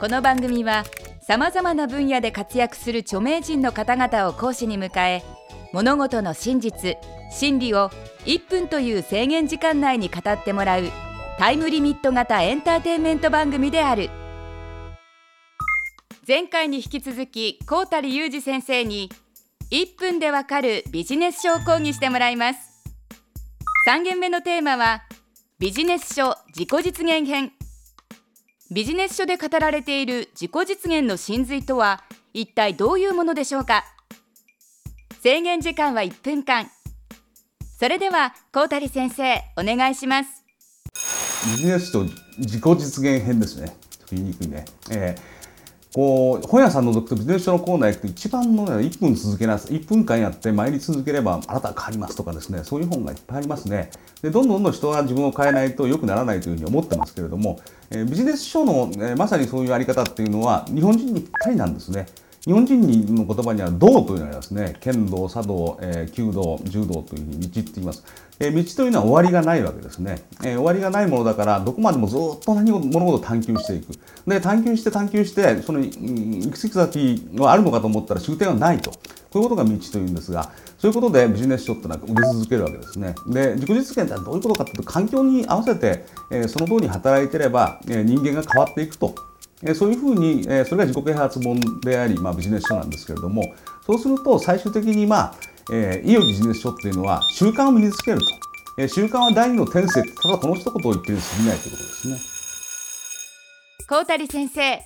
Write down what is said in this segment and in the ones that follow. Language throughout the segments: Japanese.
この番組はさまざまな分野で活躍する著名人の方々を講師に迎え物事の真実真理を1分という制限時間内に語ってもらうタイムリミット型エンターテインメント番組である。前回に引き続き高谷裕二先生に1分でわかるビジネス書を講義してもらいます。3件目のテーマはビジネス書自己実現編。ビジネス書で語られている自己実現の真髄とは一体どういうものでしょうか？制限時間は1分間。それでは高谷先生お願いします。ビジネス書自己実現編ですね。言いにくいね、えーこう本屋さん覗くとビジネス書のコーナー行くと一番の、ね、1分続けな1分間やって参り続ければあなたは変わりますとかですねそういう本がいっぱいありますね。でどんどんどん人は自分を変えないと良くならないというふうに思ってますけれども、えー、ビジネス書の、えー、まさにそういうあり方っていうのは日本人にぴったりなんですね。日本人の言葉には道というのがありますね。剣道茶道、えー、弓道柔道というふうに道って言います、えー、道というのは終わりがないわけですね、えー、終わりがないものだからどこまでもずっと何を物事を探求していく。で探求して探求してその行き着く先はあるのかと思ったら終点はないと。こういうことが道というんですがそういうことでビジネス書ってのは売り続けるわけですね。で自己実現ってどういうことかというと環境に合わせて、えー、その通り働いてれば、えー、人間が変わっていくと。えそういうふうに、えそれが自己啓発本であり、まあ、ビジネス書なんですけれどもそうすると最終的に、まあえー、いいよビジネス書っていうのは習慣を身につけると、えー、習慣は第二の天性ただこの一言を言ってるに過ぎないということですね。高谷先生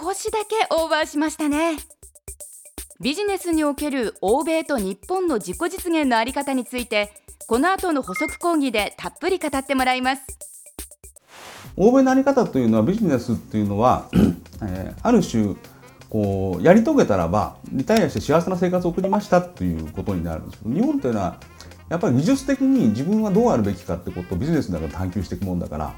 少しだけオーバーしましたね。ビジネスにおける欧米と日本の自己実現のあり方についてこの後の補足講義でたっぷり語ってもらいます。欧米のあり方というのはビジネスっていうのは、えー、ある種こうやり遂げたらばリタイアして幸せな生活を送りましたということになるんですけど日本というのはやっぱり技術的に自分はどうあるべきかってことをビジネスの中で探求していくもんだから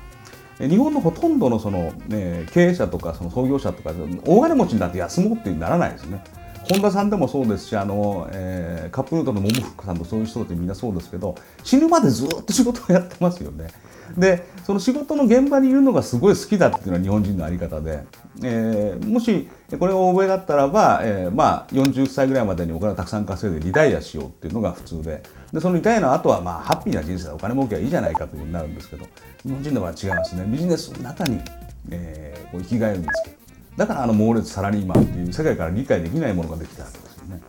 日本のほとんどのその、ね、経営者とかその創業者とか大金持ちになって休もうってならないですね。本田さんでもそうですしあの、えー、カップヌードルの桃福さんとそういう人たちみんなそうですけど死ぬまでずっと仕事をやってますよね。でその仕事の現場にいるのがすごい好きだっていうのは日本人の在り方で、えー、もしこれが欧米だったらば、えー、まあ40歳ぐらいまでにお金をたくさん稼いでリタイアしようっていうのが普通ででそのリタイアの後はまあハッピーな人生でお金儲けはいいじゃないかというふうになるんですけど日本人の場合は違いますねビジネスの中に、えー、こう生きがいを見つけるだからあの猛烈サラリーマンっていう世界から理解できないものができたわけですよね。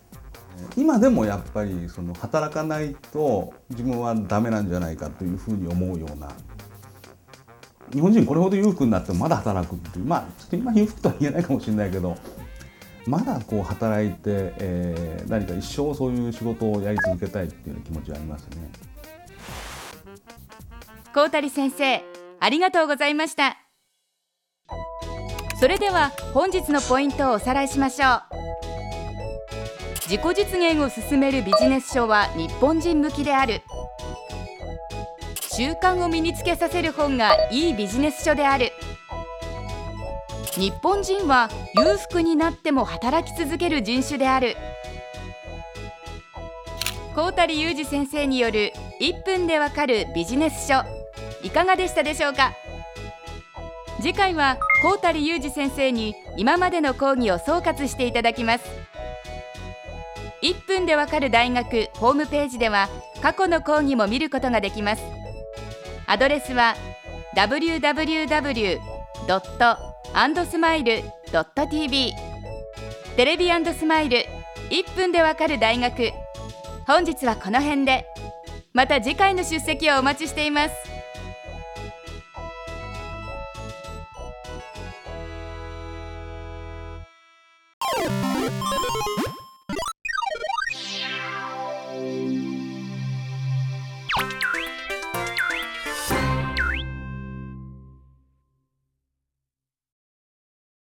今でもやっぱりその働かないと自分はダメなんじゃないかというふうに思うような。日本人これほど裕福になってもまだ働くっていうまあちょっと今裕福とは言えないかもしれないけどまだこう働いて、えー、何か一生そういう仕事をやり続けたいっていう気持ちはありますね。高谷先生ありがとうございました。それでは本日のポイントをおさらいしましょう。自己実現を進めるビジネス書は日本人向きである。習慣を身につけさせる本がいいビジネス書である。日本人は裕福になっても働き続ける人種である。高谷裕二先生による1分でわかるビジネス書。いかがでしたでしょうか？次回は高谷裕二先生に今までの講義を総括していただきます。1分でわかる大学ホームページでは過去の講義も見ることができます。アドレスは www.andsmile.tv テレビスマイル1分でわかる大学。本日はこの辺で。また次回の出席をお待ちしています。